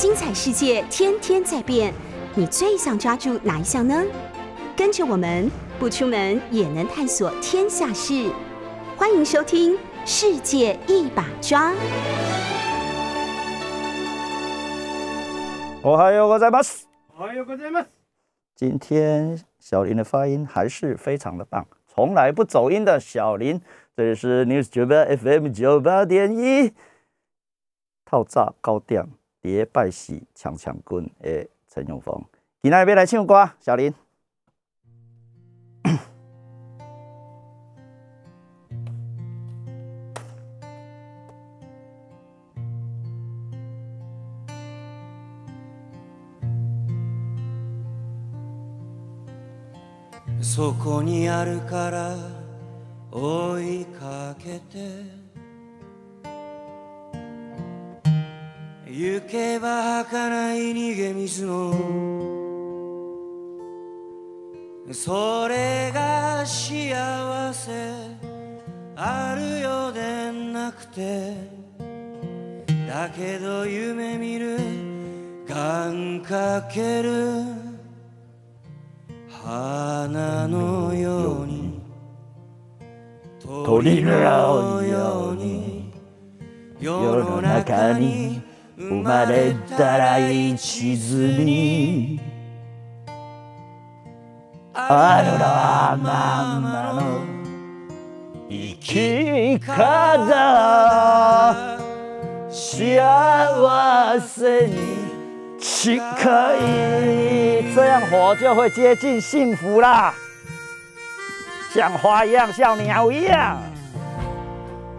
精彩世界天天在变，你最想抓住哪一项呢？跟着我们不出门也能探索天下事，欢迎收听《世界一把抓》。我还有我在吗？还有个在吗？今天小林的发音还是非常的棒，从来不走音的小林。这里是 News 九八 FM 九八点一，套炸高调叠拜喜强强棍的陈永峰，今天要来唱歌，小林。そこにあるから追いかけて 行けば儚い逃げ水のそれが幸せ。あるようでなくてだけど夢見る願かける花のように鳥のように世の中に生まれたら一途にあるらままの生き方幸せに近い，这样活就会接近幸福啦，像花一样，像鸟一样。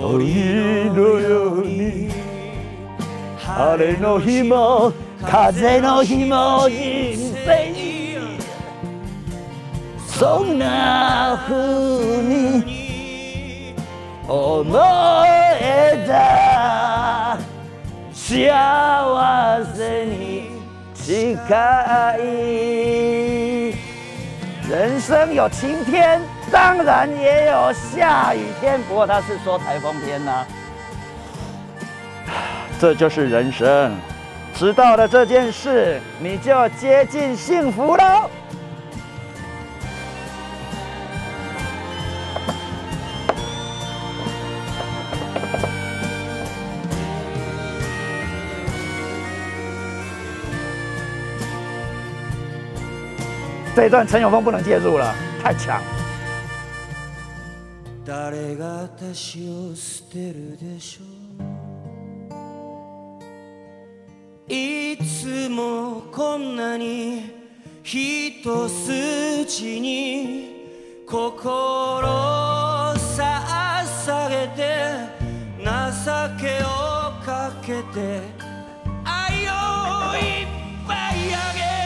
恋のように。晴れの日も風の日も人生にそんな風に。思えた。幸せに近い。人生有晴天，当然也有下雨天，不过他是说台风天呐、这就是人生，知道了这件事，你就接近幸福了。这一段陈永峰不能介入了，太强。誰が私を捨てるでしょういつもこんなに一筋に心を捧げて情けをかけて愛をいっぱいあげ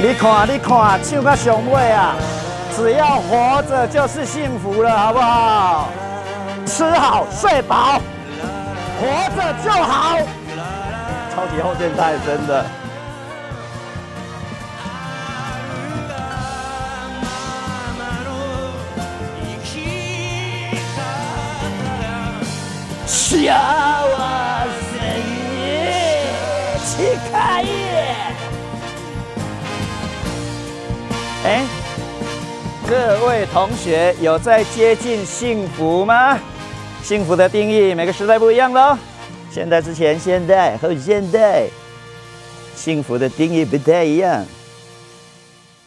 你看，你看，唱到上尾啊！只要活着就是幸福了，好不好？吃好睡饱，活着就好。超级后现代，真的。幸せ各位同学有在接近幸福吗？幸福的定义每个时代不一样喽。现代之前，现代和现代，幸福的定义不太一样。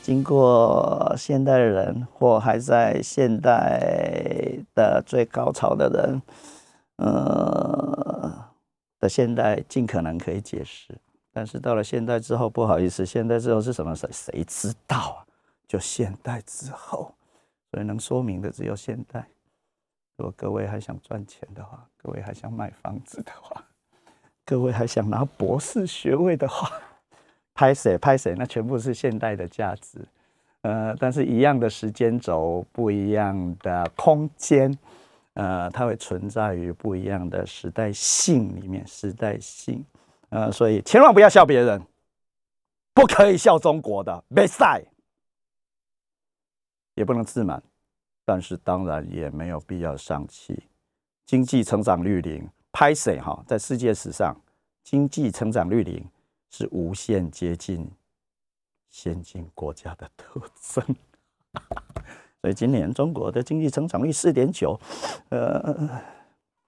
经过现代人或还在现代的最高潮的人，呃的现代，尽可能可以解释。但是到了现代之后，不好意思，现代之后是什么？谁谁知道啊？就现代之后，所以能说明的只有现代。如果各位还想赚钱的话，各位还想买房子的话，各位还想拿博士学位的话。拍谁拍谁，那全部是现代的价值，呃，但是一样的时间轴，不一样的空间，呃，它会存在于不一样的时代性里面，时代性，呃，所以千万不要笑别人，不可以笑中国的，别晒，也不能自满，但是当然也没有必要丧气，经济成长率零，拍谁哈，在世界史上，经济成长率零。是无限接近先进国家的特征，所以今年中国的经济增长率四点九，呃，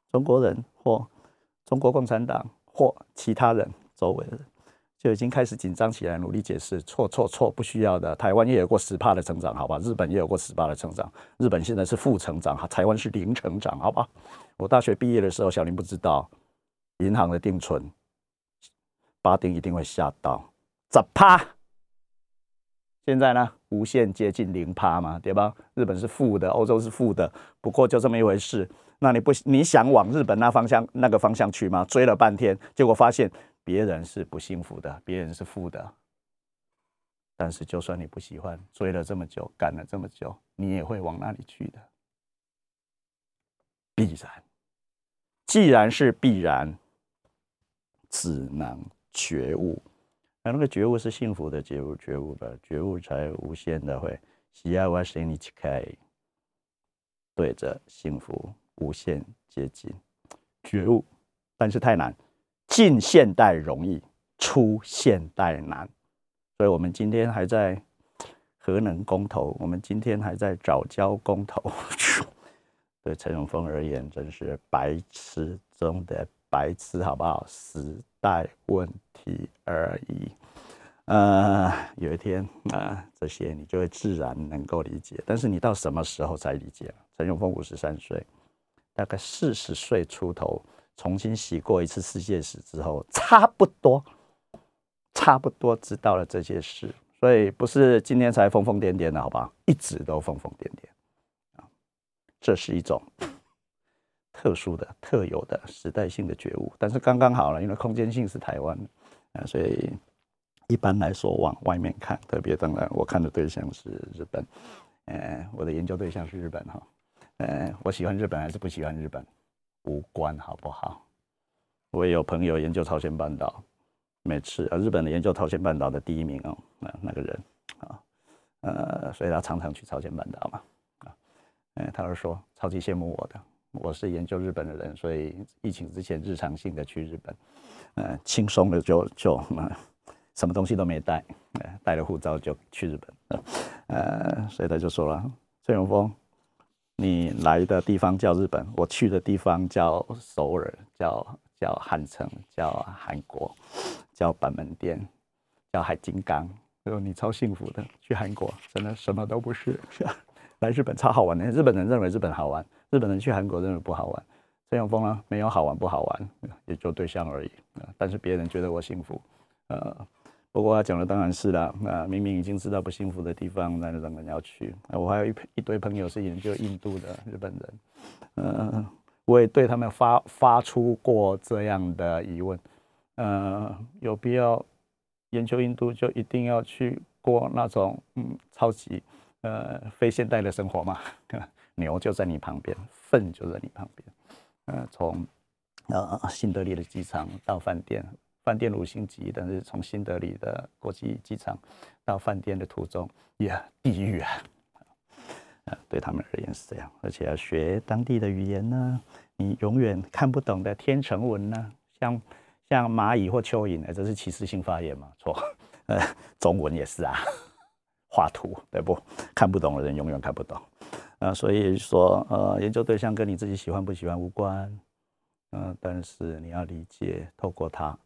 中国人或中国共产党或其他人周围的人就已经开始紧张起来，努力解释错错错，不需要的。台湾也有过十帕的成长，好吧？日本也有过十帕的成长，日本现在是负成长，哈台湾是零成长，好吧？我大学毕业的时候，小林不知道银行的定存。八丁一定会吓到，十趴。现在呢，无限接近零趴嘛，对吧？日本是负的，欧洲是负的，不过就这么一回事。那你不你想往日本那方向那个方向去吗？追了半天，结果发现别人是不幸福的，别人是负的。但是就算你不喜欢，追了这么久，赶了这么久，你也会往那里去的，必然。既然是必然，只能。觉悟，那那个觉悟是幸福的觉悟，觉悟的觉悟才无限的会喜爱我心里去开，对着幸福无限接近，觉悟，但是太难，进现代容易，出现代难，所以我们今天还在核能公投，我们今天还在早教公投，对陈永峰而言，真是白痴中的白痴，好不好？时代问。题而已，呃，有一天啊，这些你就会自然能够理解。但是你到什么时候才理解？陈永峰五十三岁，大概四十岁出头，重新洗过一次世界史之后，差不多，差不多知道了这些事。所以不是今天才疯疯癫癫的，好吧？一直都疯疯癫癫啊，这是一种 特殊的、特有的时代性的觉悟。但是刚刚好了，因为空间性是台湾。啊，所以一般来说往外面看，特别当然我看的对象是日本，呃，我的研究对象是日本哈，呃，我喜欢日本还是不喜欢日本无关，好不好？我也有朋友研究朝鲜半岛，每次啊，日本的研究朝鲜半岛的第一名哦，那那个人啊，呃，所以他常常去朝鲜半岛嘛，啊，嗯，他是说超级羡慕我的，我是研究日本的人，所以疫情之前日常性的去日本。呃，轻松的就就什么东西都没带，呃，带了护照就去日本，呃，所以他就说了，崔永峰，你来的地方叫日本，我去的地方叫首尔，叫叫汉城，叫韩国，叫板门店，叫海金刚，说你超幸福的，去韩国真的什么都不是，来日本超好玩的，日本人认为日本好玩，日本人去韩国认为不好玩。陈永峰呢，没有好玩不好玩，也就对象而已。但是别人觉得我幸福，呃，不过他讲的当然是啦。那明明已经知道不幸福的地方，那仍然要去。啊我还有一一堆朋友是研究印度的日本人，呃，我也对他们发发出过这样的疑问：，呃，有必要研究印度就一定要去过那种嗯超级呃非现代的生活吗？牛就在你旁边，粪就在你旁边。呃，从呃新德里的机场到饭店，饭店五星级，但是从新德里的国际机场到饭店的途中，呀，地狱啊！对他们而言是这样，而且要学当地的语言呢，你永远看不懂的天成文呢，像像蚂蚁或蚯蚓，这是歧视性发言吗？错，呃，中文也是啊，画图对不？看不懂的人永远看不懂。啊，所以说，呃，研究对象跟你自己喜欢不喜欢无关，嗯，但是你要理解，透过它，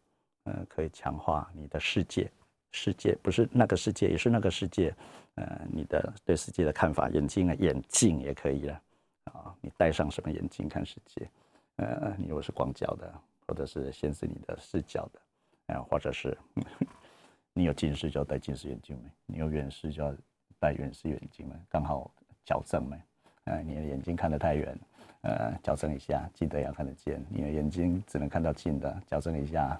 嗯，可以强化你的世界，世界不是那个世界，也是那个世界，呃，你的对世界的看法，眼镜啊，眼镜也可以了，啊，你戴上什么眼镜看世界？呃，你如果是广角的，或者是限制你的视角的，啊，或者是 你有近视就要戴近视眼镜没？你有远视就要戴远视眼镜嘛，刚好矫正没？呃，你的眼睛看得太远。呃，矫正一下，记得要看得见。你的眼睛只能看到近的，矫正一下，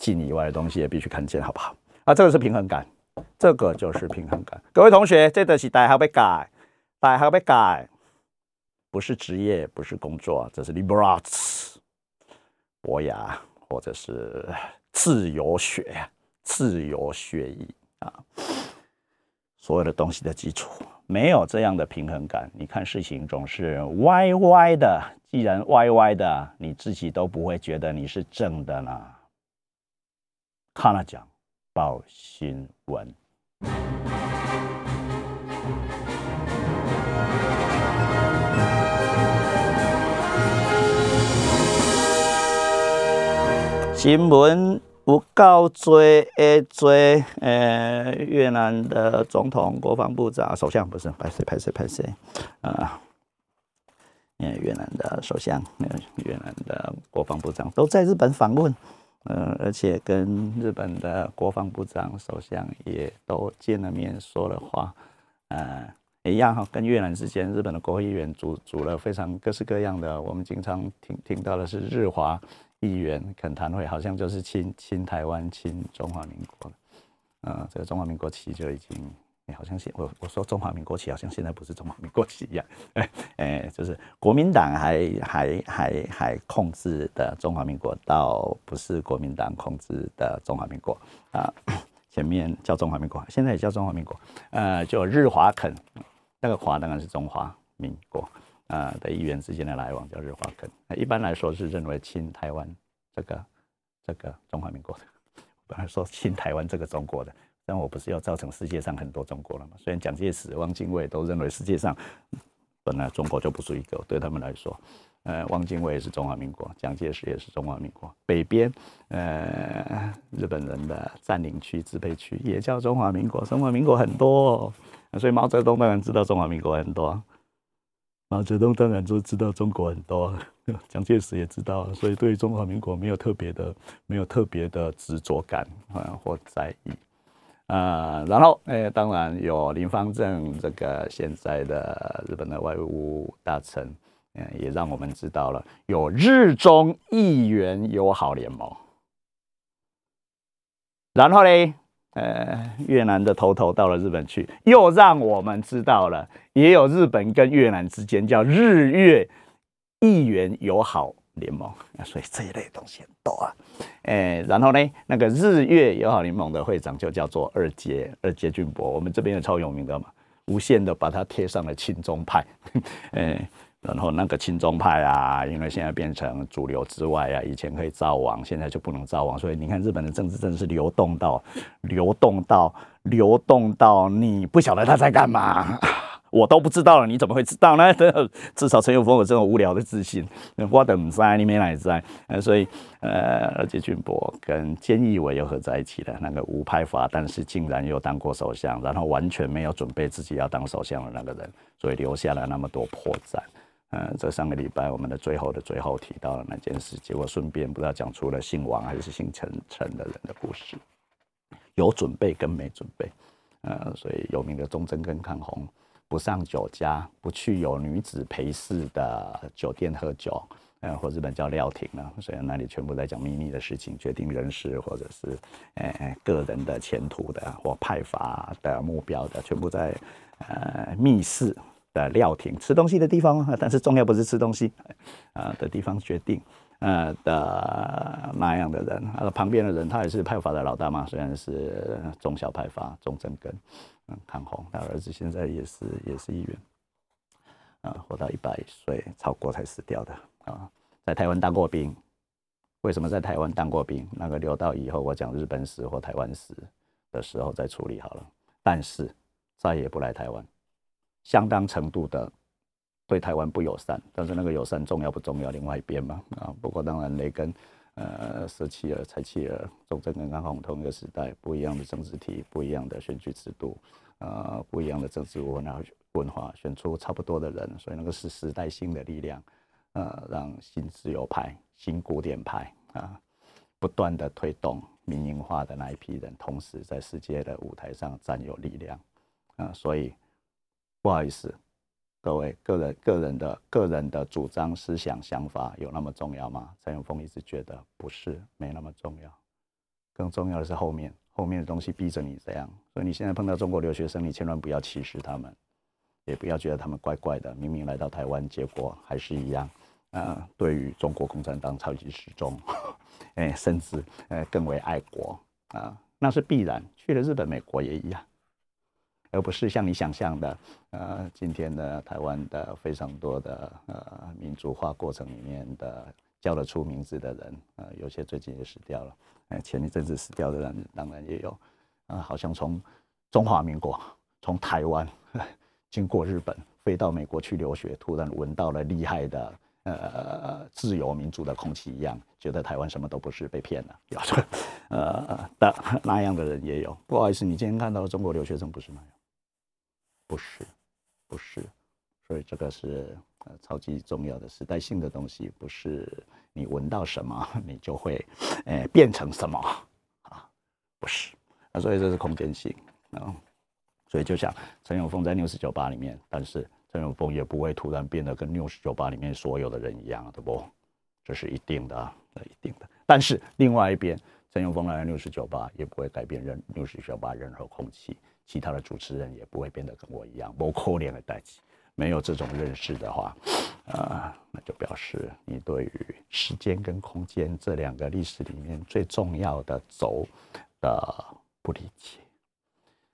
近以外的东西也必须看见，好不好？啊，这个是平衡感，这个就是平衡感。各位同学，这个是大学被改，大学被改，不是职业，不是工作，这是 liberal arts，博雅或者是自由学，自由学艺啊，所有的东西的基础。没有这样的平衡感，你看事情总是歪歪的。既然歪歪的，你自己都不会觉得你是正的呢。看了讲报新闻，新闻。不告追诶追呃越南的总统、国防部长、首相不是拍谁拍谁拍谁啊？越南的首相、越南的国防部长都在日本访问，呃，而且跟日本的国防部长、首相也都见了面，说了话，呃，一样哈，跟越南之间，日本的国会议员组组了非常各式各样的，我们经常听听到的是日华。议员恳谈会好像就是亲亲台湾、亲中华民国呃，这个中华民国旗就已经，好像现我我说中华民国旗好像现在不是中华民国旗一样，哎哎，就是国民党还还还还控制的中华民国，倒不是国民党控制的中华民国啊，前面叫中华民国，现在也叫中华民国，呃，就日华肯，那个华当然是中华民国。啊的议员之间的来往叫日华肯，那一般来说是认为亲台湾这个这个中华民国的，本来说亲台湾这个中国的，但我不是要造成世界上很多中国了吗？虽然蒋介石、汪精卫都认为世界上本来中国就不是一个，对他们来说，呃，汪精卫是中华民国，蒋介石也是中华民国，北边呃日本人的占领区、支配区也叫中华民国，中华民国很多，所以毛泽东当然知道中华民国很多。毛泽东当然都知道中国很多，蒋介石也知道，所以对中华民国没有特别的、没有特别的执着感啊或在意啊。然后，诶，当然有林方正这个现在的日本的外务大臣，嗯，也让我们知道了有日中议员友好联盟。然后呢？呃，越南的头头到了日本去，又让我们知道了，也有日本跟越南之间叫日越议员友好联盟，所以这一类东西很多啊。哎，然后呢，那个日月友好联盟的会长就叫做二阶二阶俊博，我们这边也超有名的嘛，无限的把它贴上了亲中派，哎。然后那个亲中派啊，因为现在变成主流之外啊，以前可以造王，现在就不能造王，所以你看日本的政治真的是流动到，流动到，流动到你不晓得他在干嘛，我都不知道了，你怎么会知道呢？至少陈友峰有这种无聊的自信，我等在你没来在，呃，所以呃，而且俊博跟菅义伟又合在一起了，那个无派阀，但是竟然又当过首相，然后完全没有准备自己要当首相的那个人，所以留下了那么多破绽。呃，这上个礼拜我们的最后的最后提到了那件事，结果顺便不知道讲出了姓王还是姓陈陈的人的故事，有准备跟没准备，呃，所以有名的忠贞跟抗洪不上酒家，不去有女子陪侍的酒店喝酒，呃，或日本叫料亭呢，所以那里全部在讲秘密的事情，决定人事或者是呃个人的前途的或派阀的目标的，全部在呃密室。的料亭吃东西的地方，但是重要不是吃东西，啊的地方决定，呃的那样的人，呃旁边的人他也是派阀的老大嘛，虽然是中小派阀中正根，嗯康宏，他儿子现在也是也是议员，啊活到一百岁超过才死掉的啊，在台湾当过兵，为什么在台湾当过兵？那个留到以后我讲日本史或台湾史的时候再处理好了，但是再也不来台湾。相当程度的对台湾不友善，但是那个友善重要不重要？另外一边嘛啊。不过当然雷根、呃舍弃了、柴契尔、中正跟安红同一个时代，不一样的政治体，不一样的选举制度，呃不一样的政治文化文化，选出差不多的人，所以那个是时代性的力量，呃让新自由派、新古典派啊不断的推动民营化的那一批人，同时在世界的舞台上占有力量啊，所以不好意思。各位个人个人的个人的主张思想想法有那么重要吗？陈永峰一直觉得不是，没那么重要。更重要的是后面后面的东西逼着你这样。所以你现在碰到中国留学生，你千万不要歧视他们，也不要觉得他们怪怪的。明明来到台湾，结果还是一样。呃，对于中国共产党超级始终，哎，甚至呃更为爱国啊，那是必然。去了日本、美国也一样。而不是像你想象的，呃，今天的台湾的非常多的呃民族化过程里面的叫得出名字的人，呃，有些最近也死掉了，呃，前一阵子死掉的人当然也有，啊，好像从中华民国从台湾经过日本飞到美国去留学，突然闻到了厉害的呃自由民主的空气一样，觉得台湾什么都不是，被骗了，有呃的那样的人也有。不好意思，你今天看到的中国留学生不是那样。不是，不是，所以这个是呃超级重要的时代性的东西，不是你闻到什么 你就会，呃变成什么啊？不是，啊，所以这是空间性啊，所以就像陈永峰在六十九八里面，但是陈永峰也不会突然变得跟六十九八里面所有的人一样，对不？这是一定的，那一定的。但是另外一边，陈永峰来六十九八也不会改变任六十九八任何空气。其他的主持人也不会变得跟我一样，不可怜的代际。没有这种认识的话，啊，那就表示你对于时间跟空间这两个历史里面最重要的轴的不理解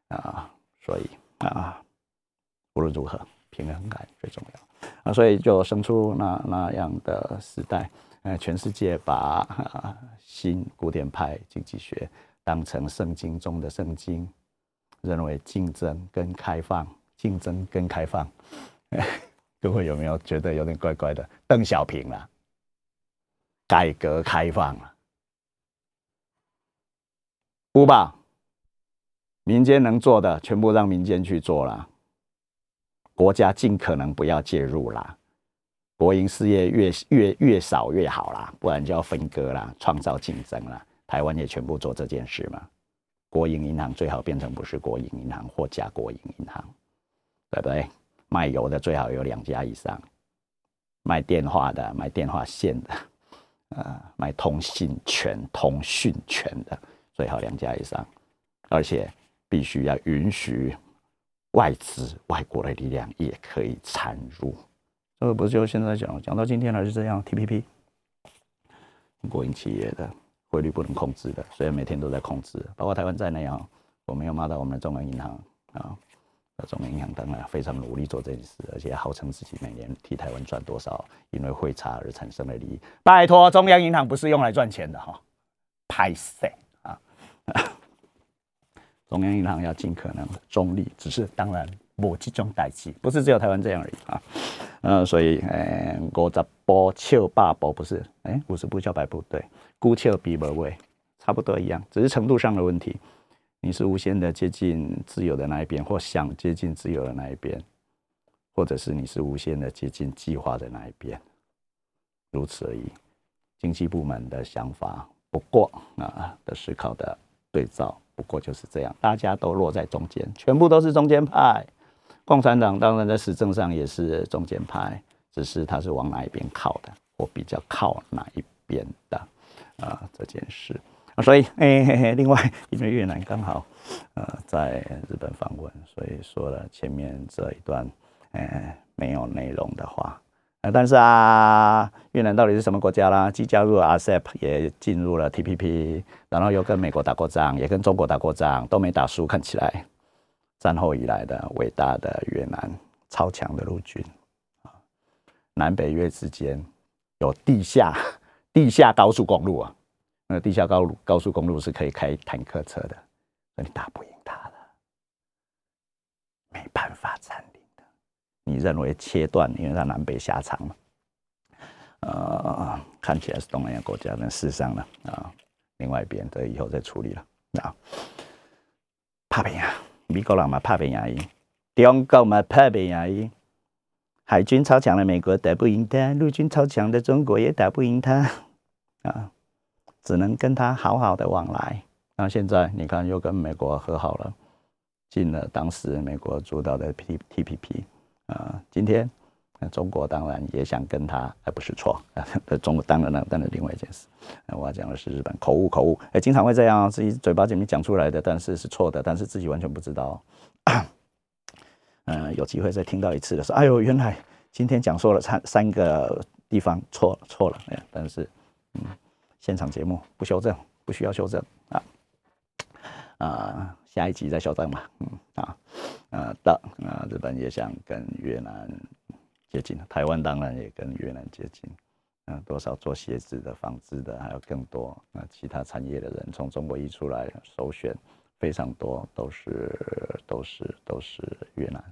啊，所以啊，无论如何，平衡感最重要啊，所以就生出那那样的时代，呃，全世界把新古典派经济学当成圣经中的圣经。认为竞争跟开放，竞争跟开放，各位有没有觉得有点怪怪的？邓小平了，改革开放了，不吧？民间能做的全部让民间去做了，国家尽可能不要介入啦，国营事业越越越少越好啦，不然就要分割啦，创造竞争啦。台湾也全部做这件事嘛。国营银行最好变成不是国营银行或假国营银行，对不对？卖油的最好有两家以上，卖电话的、卖电话线的，呃，卖通信权、通讯权的最好两家以上，而且必须要允许外资、外国的力量也可以参入。这个不是就现在讲，讲到今天了是这样？T P P，国营企业的。汇率不能控制的，所以每天都在控制，包括台湾在内啊，我没有骂到我们的中央银行啊，中央银行当然非常努力做这件事，而且号称自己每年替台湾赚多少，因为汇差而产生的利益。拜托，中央银行不是用来赚钱的哈，拍谁啊？中央银行要尽可能中立，只是当然某几种代际，不是只有台湾这样而已啊。嗯，所以，呃，五十步笑百步不是，哎，五十步笑百步，对。孤丘比不位，差不多一样，只是程度上的问题。你是无限的接近自由的那一边，或想接近自由的那一边，或者是你是无限的接近计划的那一边，如此而已。经济部门的想法，不过啊的思考的对照，不过就是这样，大家都落在中间，全部都是中间派。共产党当然在实政上也是中间派，只是他是往哪一边靠的，或比较靠哪一边的。啊，这件事啊，所以哎嘿嘿，另外因为越南刚好呃在日本访问，所以说了前面这一段哎没有内容的话，呃，但是啊，越南到底是什么国家啦？既加入了 RCEP，也进入了 TPP，然后又跟美国打过仗，也跟中国打过仗，都没打输，看起来战后以来的伟大的越南超强的陆军啊，南北越之间有地下。地下高速公路啊，那地下高路高速公路是可以开坦克车的，那你打不赢他的，没办法占领的。你认为切断，因为它南北狭长嘛，呃，看起来是东南亚国家，但事实上呢，啊，另外一边的以后再处理了。啊。怕平啊，美国人嘛怕平啊，中国嘛怕平啊，海军超强的美国打不赢他，陆军超强的中国也打不赢他。啊，只能跟他好好的往来。那现在你看，又跟美国和好了，进了当时美国主导的 T T P P 啊。今天中国当然也想跟他，而不是错。中国当然了，但是另外一件事。我要讲的是日本口误，口误，哎，经常会这样，自己嘴巴里面讲出来的，但是是错的，但是自己完全不知道。嗯，有机会再听到一次的时候，哎呦，原来今天讲错了三三个地方错了错了，哎，但是现场节目不修正，不需要修正啊。啊，下一集再修正吧，嗯啊，呃的啊，日本也想跟越南接近，台湾当然也跟越南接近，嗯，多少做鞋子的、纺织的，还有更多那其他产业的人从中国一出来，首选非常多，都是都是都是越南，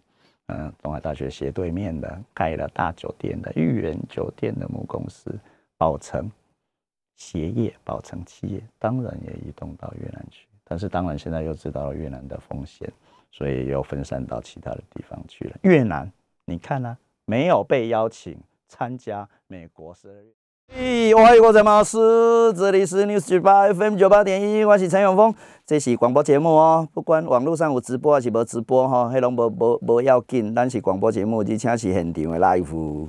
嗯，东海大学斜对面的盖了大酒店的豫园酒店的母公司宝城鞋业，宝城企业当然也移动到越南去。但是当然，现在又知道了越南的风险，所以又分散到其他的地方去了。越南，你看呢？没有被邀请参加美国十二月。咦，我有个陈老师，这里是 News 九八 FM 九八点一，我是陈永峰，这是广播节目哦。不管网络上有直播还是无直播哈，迄拢无无无要紧，咱是广播节目，而且是现场的 live。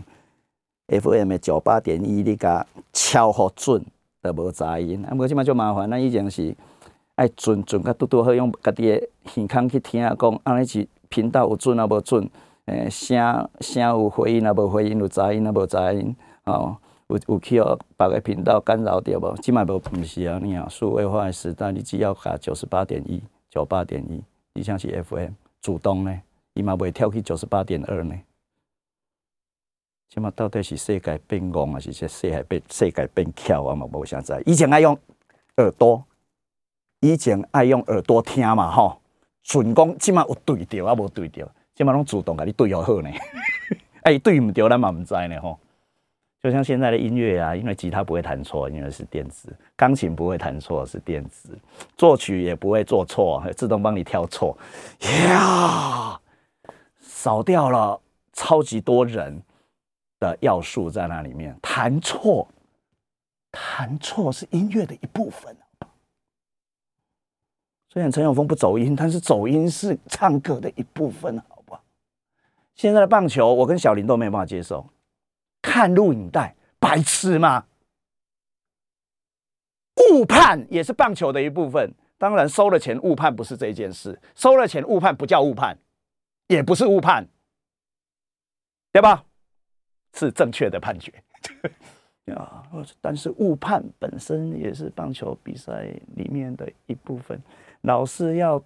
FM 的九八点一，你甲敲好准都无杂音，啊，无即马就麻烦，咱以前是。爱准准甲拄拄好用家己诶耳孔去听讲，安尼是频道有准啊无准？诶，声声有回音啊无回音？有杂音啊无杂音？哦，有有去哦别个频道干扰着无？即摆无毋是啊，你啊，数位化诶时代，你只要甲九十八点一、九八点一，你像是 FM 主动呢，伊嘛袂跳去九十八点二呢。即摆到底是世界变戆，还是说世界变世界变巧啊？嘛无啥知。以前爱用耳朵。以前爱用耳朵听嘛，吼，顺讲即码有对着啊，无对着，即码拢主动甲你对好好呢。哎，对毋着咱嘛毋知呢，吼。就像现在的音乐啊，因为吉他不会弹错，因为是电子；钢琴不会弹错，是电子；作曲也不会做错，自动帮你挑错。呀，少掉了超级多人的要素在那里面，弹错，弹错是音乐的一部分。虽然陈永峰不走音，但是走音是唱歌的一部分，好不？现在的棒球，我跟小林都没有办法接受。看录影带，白痴吗？误判也是棒球的一部分。当然，收了钱误判不是这件事，收了钱误判不叫误判，也不是误判，对吧？是正确的判决。啊，但是误判本身也是棒球比赛里面的一部分。老师要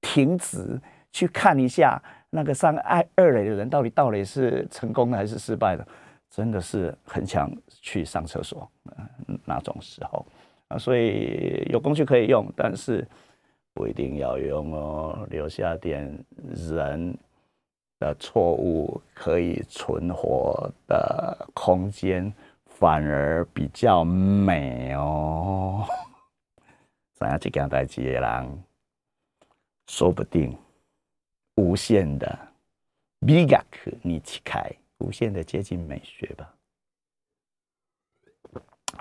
停止去看一下那个上二二垒的人到底到底是成功的还是失败的，真的是很想去上厕所，那种时候啊，所以有工具可以用，但是不一定要用哦，留下点人的错误可以存活的空间，反而比较美哦。怎样去跟代志的人，说不定无限的美学你去开，无限的接近美学吧。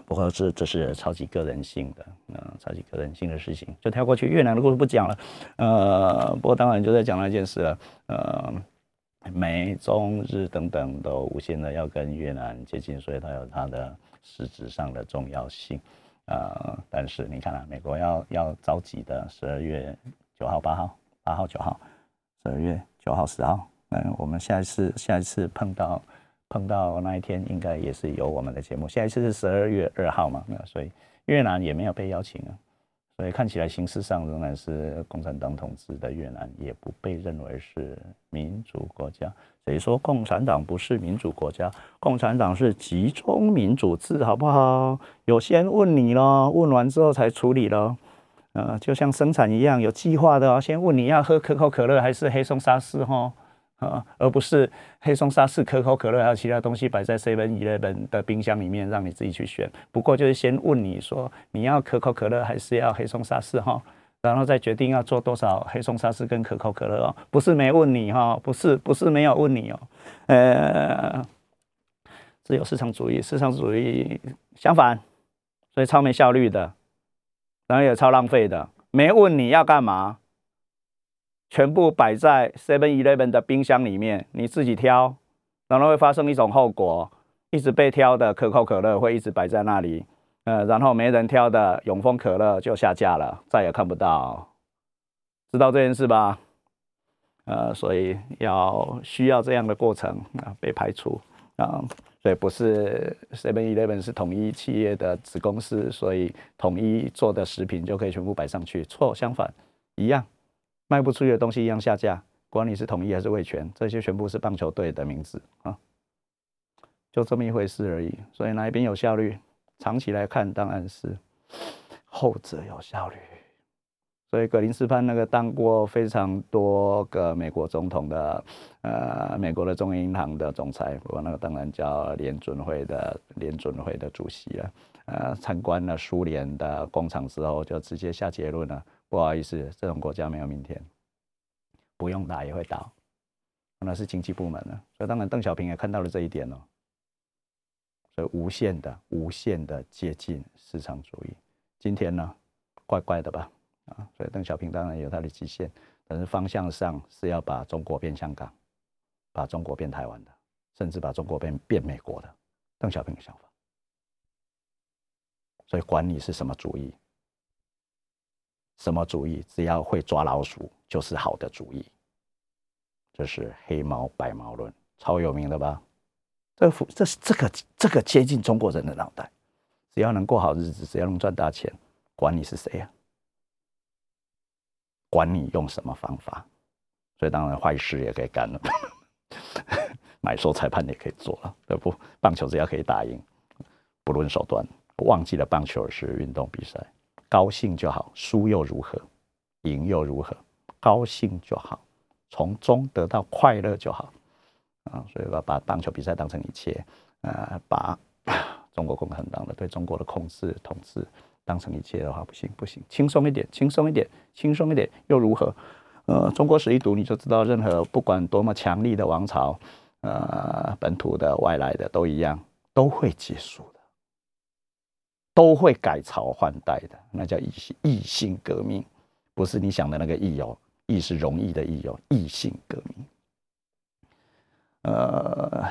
不过这这是超级个人性的，嗯，超级个人性的事情，就跳过去。越南的故事不讲了，呃，不过当然就在讲那件事了，呃，美中日等等都无限的要跟越南接近，所以它有它的实质上的重要性。呃，但是你看啊，美国要要着急的十二月九号、八号、八号、九号，十二月九号、十号，嗯，我们下一次下一次碰到碰到那一天，应该也是有我们的节目。下一次是十二月二号嘛，所以越南也没有被邀请啊。所以看起来形式上仍然是共产党统治的越南，也不被认为是民主国家。谁说共产党不是民主国家？共产党是集中民主制，好不好？有先问你咯，问完之后才处理咯。呃，就像生产一样，有计划的哦。先问你要喝可口可乐还是黑松沙士哈？啊，而不是黑松沙士、可口可乐还有其他东西摆在 Seven Eleven 的冰箱里面，让你自己去选。不过就是先问你说你要可口可乐还是要黑松沙士哈，然后再决定要做多少黑松沙士跟可口可乐哦，不是没问你哈，不是不是没有问你哦，呃，自由市场主义，市场主义相反，所以超没效率的，然后也超浪费的，没问你要干嘛。全部摆在 Seven Eleven 的冰箱里面，你自己挑，然后会发生一种后果：一直被挑的可口可乐会一直摆在那里，呃，然后没人挑的永丰可乐就下架了，再也看不到。知道这件事吧？呃，所以要需要这样的过程啊，被排除啊，所以不是 Seven Eleven 是统一企业的子公司，所以统一做的食品就可以全部摆上去。错，相反，一样。卖不出去的东西一样下架，管你是统一还是味全，这些全部是棒球队的名字啊，就这么一回事而已。所以哪一边有效率？长期来看，当然是后者有效率。所以格林斯潘那个当过非常多个美国总统的，呃，美国的中央银行的总裁，不过那个当然叫联准会的联准会的主席了。呃，参观了苏联的工厂之后，就直接下结论了。不好意思，这种国家没有明天，不用打也会倒，那是经济部门了。所以当然邓小平也看到了这一点哦，所以无限的、无限的接近市场主义。今天呢，怪怪的吧？啊，所以邓小平当然有他的极限，但是方向上是要把中国变香港，把中国变台湾的，甚至把中国变变美国的。邓小平的想法，所以管你是什么主义。什么主义？只要会抓老鼠，就是好的主意。这是黑猫白猫论，超有名的吧？这这是这个这个接近中国人的脑袋。只要能过好日子，只要能赚大钱，管你是谁呀？管你用什么方法？所以当然坏事也可以干了，买错裁判也可以做了，对不？棒球只要可以打赢，不论手段，忘记了棒球是运动比赛。高兴就好，输又如何？赢又如何？高兴就好，从中得到快乐就好。啊，所以把把棒球比赛当成一切，呃，把 中国共产党的对中国的控制统治当成一切的话，不行不行，轻松一点，轻松一点，轻松一点又如何？呃，中国史一读你就知道，任何不管多么强力的王朝，呃，本土的、外来的都一样，都会结束的。都会改朝换代的，那叫异性异性革命，不是你想的那个异哦，异是容易的异哦，异性革命，呃，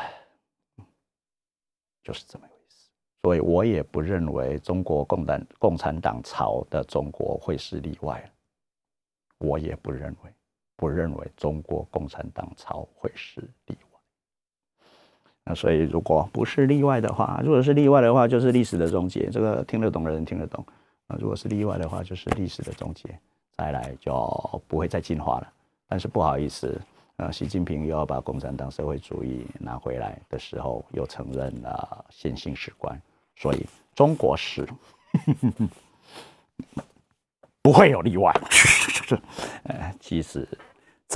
就是这么回事。所以我也不认为中国共产共产党朝的中国会是例外，我也不认为，不认为中国共产党朝会是例外。那所以，如果不是例外的话，如果是例外的话，就是历史的终结。这个听得懂的人听得懂。啊，如果是例外的话，就是历史的终结。再来就不会再进化了。但是不好意思，呃，习近平又要把共产党社会主义拿回来的时候，又承认了线性史观。所以中国史 不会有例外。呃，其实。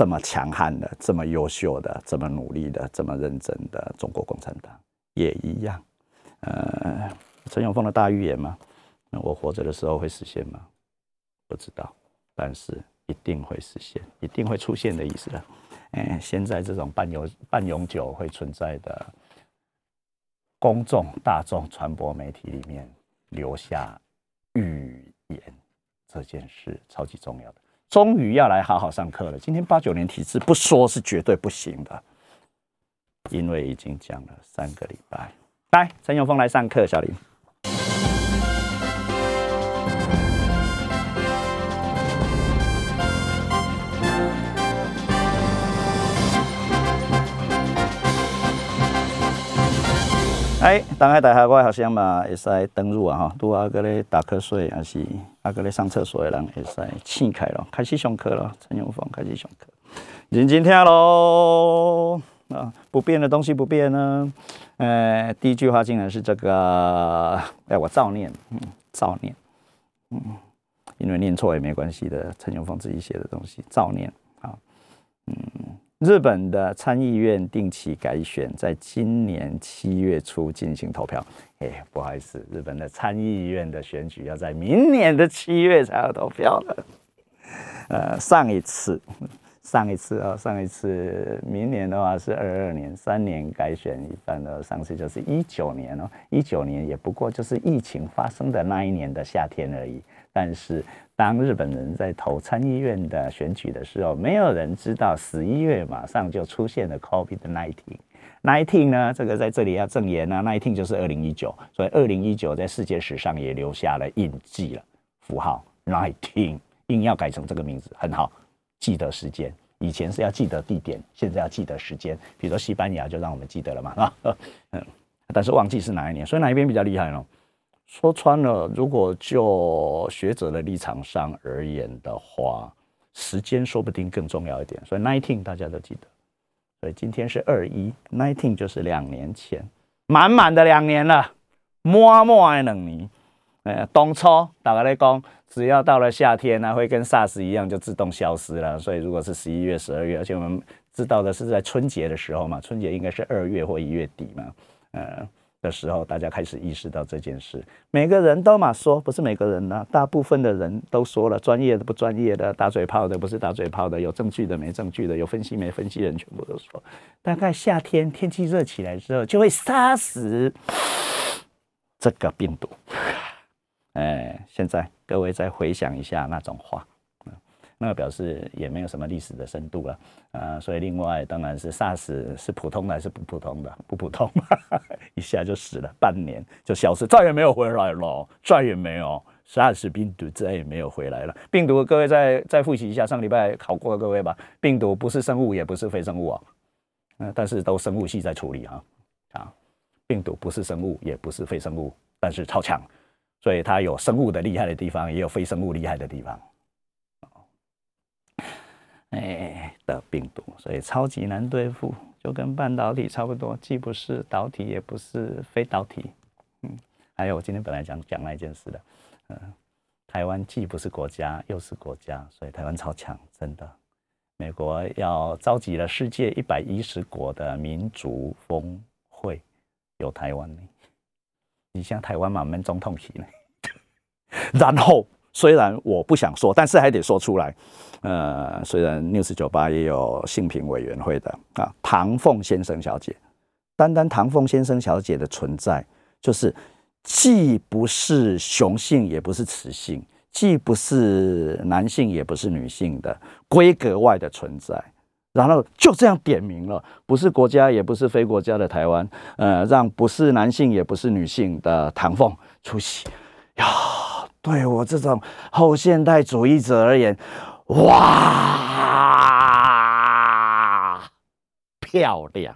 这么强悍的、这么优秀的、这么努力的、这么认真的中国共产党也一样。呃，陈永峰的大预言吗？那我活着的时候会实现吗？不知道，但是一定会实现，一定会出现的意思了。哎，现在这种半永半永久会存在的公众大众传播媒体里面留下预言这件事，超级重要的。终于要来好好上课了。今天八九年体制不说是绝对不行的，因为已经讲了三个礼拜。来，陈永峰来上课，小林。哎，打开大下我好像嘛，会使登入啊哈，拄啊个咧打瞌睡，还是啊个咧上厕所的人，会使醒开咯，开始上课了。陈永峰开始上课，认真听喽啊！不变的东西不变呢。呃，第一句话竟然是这个，哎，我照念，嗯，照念，嗯，因为念错也没关系的。陈永峰自己写的东西，照念啊，嗯，日本的参议院定期改选在今年七月初进行投票。哎，不好意思，日本的参议院的选举要在明年的七月才要投票了。呃，上一次，上一次啊，上一次，明年的话是二二年，三年改选一般的，上次就是一九年哦，一九年也不过就是疫情发生的那一年的夏天而已。但是当日本人在投参议院的选举的时候，没有人知道十一月马上就出现了 COVID nineteen。nineteen 呢，这个在这里要证言呢，nineteen 就是二零一九，所以二零一九在世界史上也留下了印记了符号 nineteen。硬要改成这个名字很好，记得时间。以前是要记得地点，现在要记得时间。比如说西班牙就让我们记得了嘛，啊，但是忘记是哪一年，所以哪一边比较厉害呢？说穿了，如果就学者的立场上而言的话，时间说不定更重要一点。所以 nineteen 大家都记得，所以今天是二一，nineteen 就是两年前，满满的两年了，满满的两年。呃，冬初大家来讲。只要到了夏天呢，会跟 SARS 一样就自动消失了。所以如果是十一月、十二月，而且我们知道的是在春节的时候嘛，春节应该是二月或一月底嘛，呃的时候，大家开始意识到这件事。每个人都嘛说，不是每个人呢，大部分的人都说了，专业的不专业的，打嘴炮的不是打嘴炮的，有证据的没证据的，有分析没分析人全部都说，大概夏天天气热起来之后，就会杀死这个病毒。哎，现在各位再回想一下那种话，那个表示也没有什么历史的深度了，啊，所以另外当然是 SARS 是普通的还是不普通的？不普通，一下就死了，半年就消失，再也没有回来了，再也没有 SARS 病毒再也没有回来了。病毒，各位再再复习一下，上礼拜考过各位吧。病毒不是生物，也不是非生物啊，嗯，但是都生物系在处理啊，啊，病毒不是生物，也不是非生物，但是超强。所以它有生物的厉害的地方，也有非生物厉害的地方。哎，的病毒，所以超级难对付，就跟半导体差不多，既不是导体，也不是非导体。嗯，还有我今天本来讲讲那件事的，嗯，台湾既不是国家，又是国家，所以台湾超强，真的。美国要召集了世界一百一十国的民族峰会，有台湾呢。你像台湾嘛，闷总统席呢。然后虽然我不想说，但是还得说出来。呃，虽然 News 九八也有性评委员会的啊，唐凤先生小姐，单单唐凤先生小姐的存在，就是既不是雄性，也不是雌性，既不是男性，也不是女性的规格外的存在。然后就这样点名了，不是国家，也不是非国家的台湾，呃，让不是男性，也不是女性的唐凤出席呀。对我这种后现代主义者而言，哇，漂亮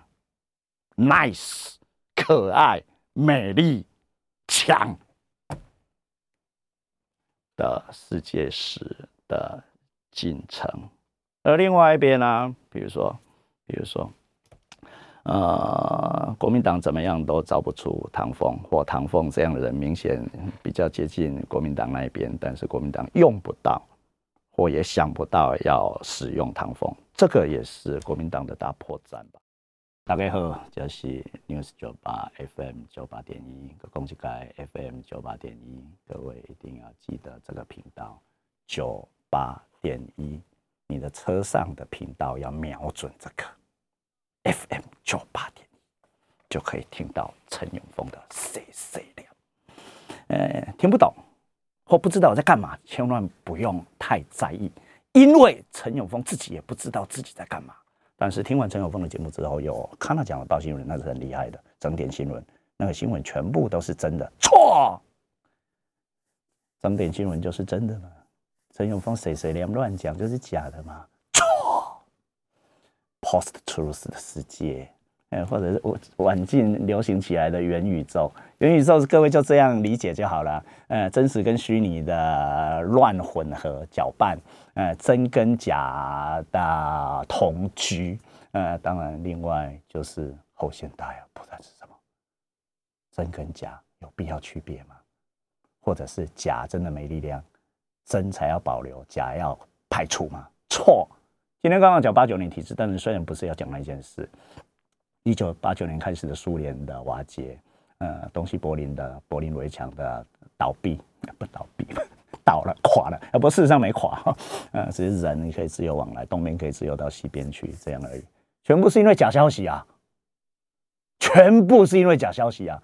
，nice，可爱，美丽，强的世界史的进程。而另外一边呢，比如说，比如说，呃，国民党怎么样都找不出唐凤或唐凤这样的人，明显比较接近国民党那一边，但是国民党用不到，我也想不到要使用唐风，这个也是国民党的大破绽吧。大家好，这是 News 九八 FM 九八点一，恭喜盖 FM 九八点一，各位一定要记得这个频道九八点一。你的车上的频道要瞄准这个 FM 九八点就可以听到陈永峰的 C C 聊。呃，听不懂或不知道我在干嘛，千万不用太在意，因为陈永峰自己也不知道自己在干嘛。但是听完陈永峰的节目之后，有看他讲的报新闻，那是很厉害的，整点新闻，那个新闻全部都是真的，错，整点新闻就是真的吗？陈永峰谁谁连乱讲就是假的吗？错，post truth 的世界，哎，或者是晚近流行起来的元宇宙，元宇宙各位就这样理解就好了。呃，真实跟虚拟的乱混合搅拌，呃，真跟假的同居，呃，当然另外就是后现代啊，不然是什么？真跟假有必要区别吗？或者是假真的没力量？真才要保留，假要排除吗？错，今天刚刚讲八九年体制，但是虽然不是要讲那件事，一九八九年开始的苏联的瓦解，呃，东西柏林的柏林围墙的倒闭，不倒闭，倒了垮了，啊，不，事实上没垮，呃，只是人你可以自由往来，东边可以自由到西边去，这样而已，全部是因为假消息啊，全部是因为假消息啊，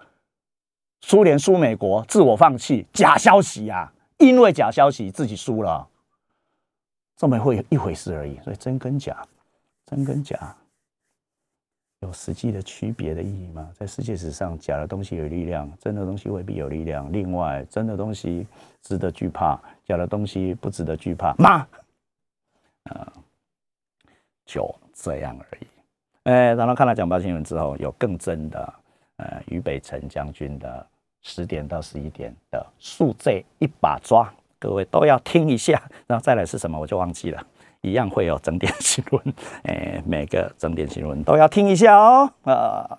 苏联输美国，自我放弃，假消息啊，因为假消息自己输了。这么会一回事而已，所以真跟假，真跟假有实际的区别的意义吗？在世界史上，假的东西有力量，真的东西未必有力量。另外，真的东西值得惧怕，假的东西不值得惧怕吗？啊，就这样而已。哎，然后看了讲报新闻之后，有更真的，呃，俞北辰将军的十点到十一点的数字一把抓。各位都要听一下，然后再来是什么我就忘记了，一样会有整点新闻，哎，每个整点新闻都要听一下哦。啊，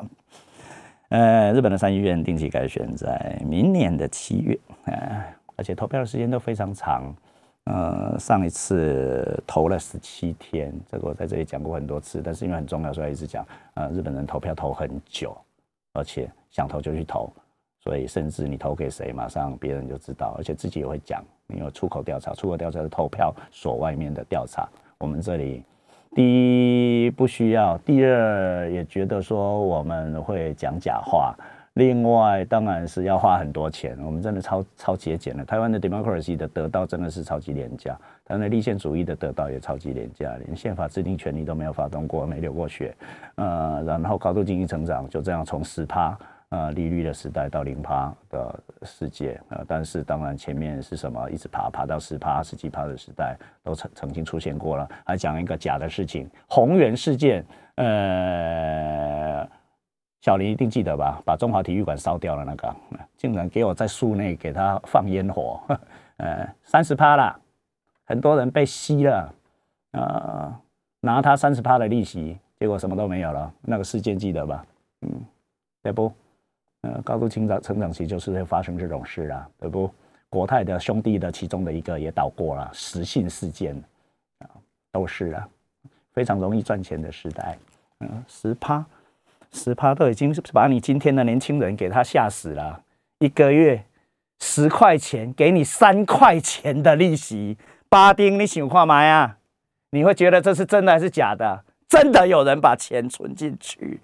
呃，日本的参议院定期改选在明年的七月，哎，而且投票的时间都非常长，呃，上一次投了十七天，这个我在这里讲过很多次，但是因为很重要，所以一直讲。呃，日本人投票投很久，而且想投就去投。所以，甚至你投给谁，马上别人就知道，而且自己也会讲。你有出口调查，出口调查是投票所外面的调查。我们这里，第一不需要，第二也觉得说我们会讲假话。另外，当然是要花很多钱。我们真的超超节俭的。台湾的 democracy 的得到真的是超级廉价，台湾的立宪主义的得到也超级廉价，连宪法制定权利都没有发动过，没流过血。呃，然后高度经济成长就这样从十趴。呃，利率的时代到零趴的世界，呃，但是当然前面是什么，一直爬爬到十趴、十几趴的时代，都曾曾经出现过了。还讲一个假的事情，宏源事件，呃，小林一定记得吧？把中华体育馆烧掉了那个，竟然给我在树内给他放烟火，呃，三十趴啦，很多人被吸了，呃，拿他三十趴的利息，结果什么都没有了。那个事件记得吧？嗯，对不？呃，高度成长成长期就是会发生这种事啊，对不？国泰的兄弟的其中的一个也倒过了，实信事件啊，都是啊，非常容易赚钱的时代。嗯，十趴，十趴都已经是不是把你今天的年轻人给他吓死了。一个月十块钱，给你三块钱的利息，巴丁，你想看吗呀？你会觉得这是真的还是假的？真的有人把钱存进去？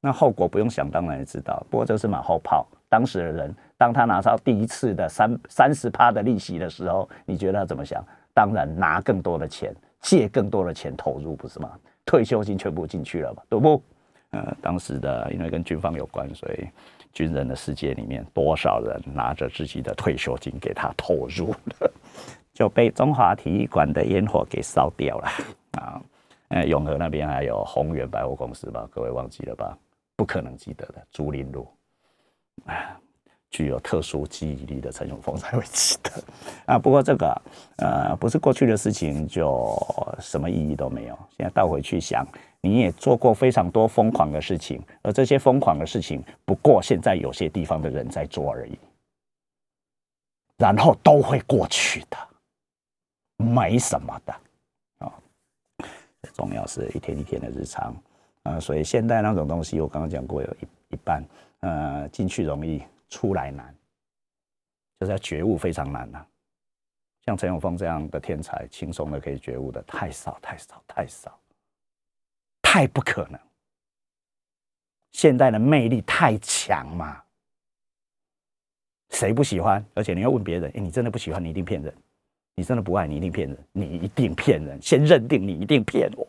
那后果不用想，当然也知道。不过这是马后炮。当时的人，当他拿到第一次的三三十趴的利息的时候，你觉得他怎么想？当然拿更多的钱，借更多的钱投入，不是吗？退休金全部进去了嘛，对不？呃，当时的因为跟军方有关，所以军人的世界里面，多少人拿着自己的退休金给他投入了，就被中华体育馆的烟火给烧掉了啊！呃，永和那边还有宏源百货公司吧？各位忘记了吧？不可能记得的，竹林路，啊，具有特殊记忆力的陈永峰才会记得啊。不过这个，呃，不是过去的事情，就什么意义都没有。现在倒回去想，你也做过非常多疯狂的事情，而这些疯狂的事情，不过现在有些地方的人在做而已，然后都会过去的，没什么的啊。重要是一天一天的日常。啊，所以现代那种东西，我刚刚讲过，有一一半，呃，进去容易，出来难，就是要觉悟非常难呐。像陈永峰这样的天才，轻松的可以觉悟的太少太少太少，太不可能。现代的魅力太强嘛，谁不喜欢？而且你要问别人，哎，你真的不喜欢？你一定骗人。你真的不爱？你一定骗人。你一定骗人。先认定你一定骗我。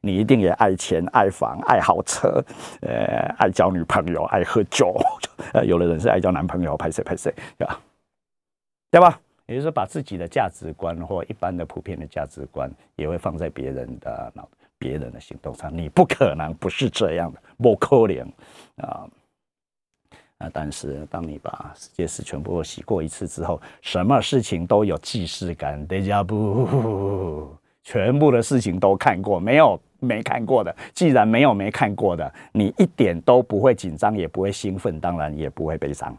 你一定也爱钱、爱房、爱好车，呃，爱交女朋友、爱喝酒，呃，有的人是爱交男朋友，拍谁拍谁，对吧？对吧？也就是说，把自己的价值观或一般的普遍的价值观，也会放在别人的脑、别人的行动上。你不可能不是这样的，不可能啊！啊，但是当你把世界史全部洗过一次之后，什么事情都有既视感，大家不，全部的事情都看过，没有。没看过的，既然没有没看过的，你一点都不会紧张，也不会兴奋，当然也不会悲伤，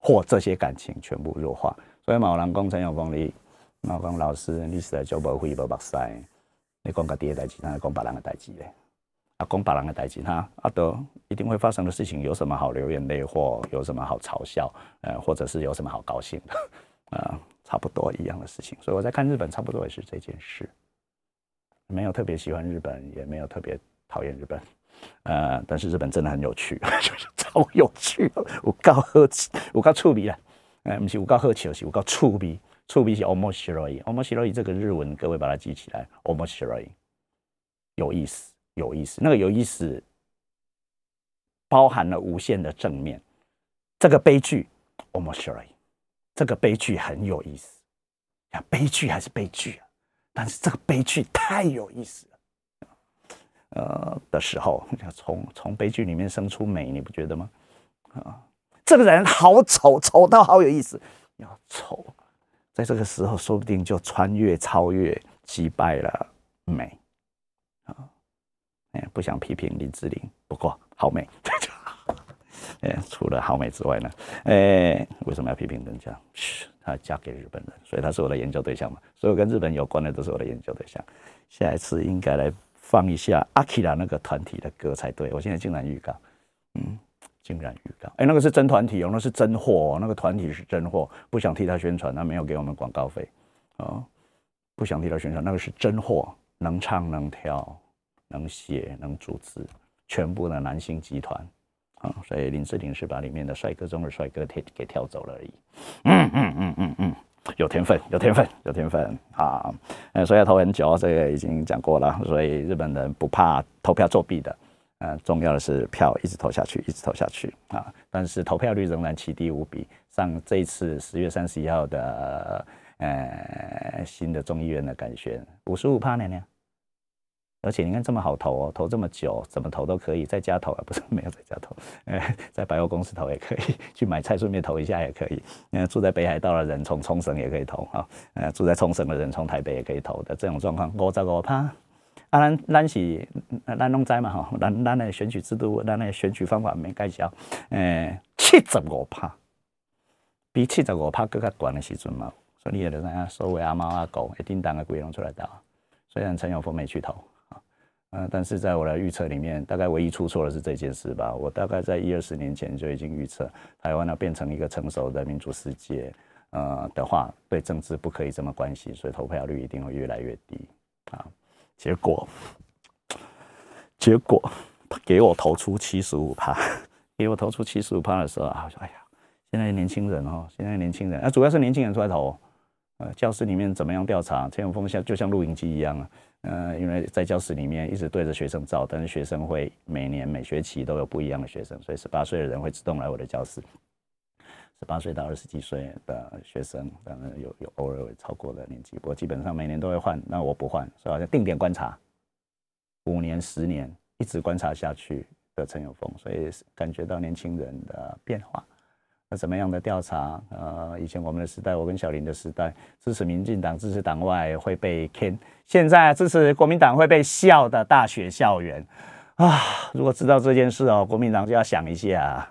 或这些感情全部弱化。所以，马兰公陈永峰，你我讲老师，你实在教无会无目屎，你讲家己的代志，哪讲别人的代志咧？啊，讲别人的代志，他啊都一定会发生的事情，有什么好流眼泪，或有什么好嘲笑，呃，或者是有什么好高兴的，啊，差不多一样的事情。所以我在看日本，差不多也是这件事，没有特别喜欢日本，也没有特别讨厌日本，呃，但是日本真的很有趣，就是超有趣，我够好奇，我够趣味啦，呃，不是我够好奇，是我够趣味，趣味是 omoshiroi，omoshiroi 这个日文各位把它记起来，omoshiroi 有意思。有意思，那个有意思，包含了无限的正面。这个悲剧，almost 这个悲剧很有意思。呀，悲剧还是悲剧啊？但是这个悲剧太有意思了。呃，的时候，从从悲剧里面生出美，你不觉得吗？啊，这个人好丑，丑到好有意思。要丑，在这个时候，说不定就穿越、超越、击败了美啊！哎。不想批评林志玲，不过好美。除了好美之外呢，哎，为什么要批评人家？她嫁给日本人，所以她是我的研究对象嘛。所有跟日本有关的都是我的研究对象。下一次应该来放一下阿基拉那个团体的歌才对。我现在竟然预告，嗯，竟然预告。哎，那个是真团体哦，那是真货哦，那个团体是真货。不想替他宣传，他没有给我们广告费哦。不想替他宣传，那个是真货，能唱能跳。能写能组织全部的男性集团啊，所以林志玲是把里面的帅哥中的帅哥给给跳走了而已。嗯嗯嗯嗯嗯，有天分，有天分，有天分啊！呃，所以要投很久，这个已经讲过了。所以日本人不怕投票作弊的，嗯，重要的是票一直投下去，一直投下去啊！但是投票率仍然奇低无比。上这一次十月三十一号的呃新的众议院的改选，五十五趴呢呢。而且你看这么好投哦，投这么久，怎么投都可以，在家投啊，不是没有在家投，哎，在百货公司投也可以，去买菜顺便投一下也可以。嗯，住在北海道的人从冲绳也可以投啊，呃，住在冲绳的人从台北也可以投的这种状况，五十五趴。啊，咱咱是咱拢知嘛哈，咱咱的选举制度，咱的选举方法没介绍，诶，七十五趴，比七十五趴更加悬的时阵嘛，所以你也得知所谓阿猫阿狗一定当个鬼龙出来投，虽然陈永峰没去投。嗯，但是在我的预测里面，大概唯一出错的是这件事吧。我大概在一二十年前就已经预测，台湾要变成一个成熟的民主世界，呃的话，对政治不可以这么关心，所以投票率一定会越来越低啊。结果，结果他给我投出七十五趴，给我投出七十五趴的时候啊，我说哎呀，现在年轻人哦，现在年轻人，啊，主要是年轻人出来投，呃，教室里面怎么样调查？陈永峰像就像录影机一样啊。呃，因为在教室里面一直对着学生照，但是学生会每年每学期都有不一样的学生，所以十八岁的人会自动来我的教室。十八岁到二十几岁的学生，当然有有偶尔会超过的年纪，不过基本上每年都会换。那我不换，所以好像定点观察，五年、十年一直观察下去的陈友峰，所以感觉到年轻人的变化。怎么样的调查？呃，以前我们的时代，我跟小林的时代，支持民进党、支持党外会被坑，现在支持国民党会被笑的大学校园啊！如果知道这件事哦，国民党就要想一下，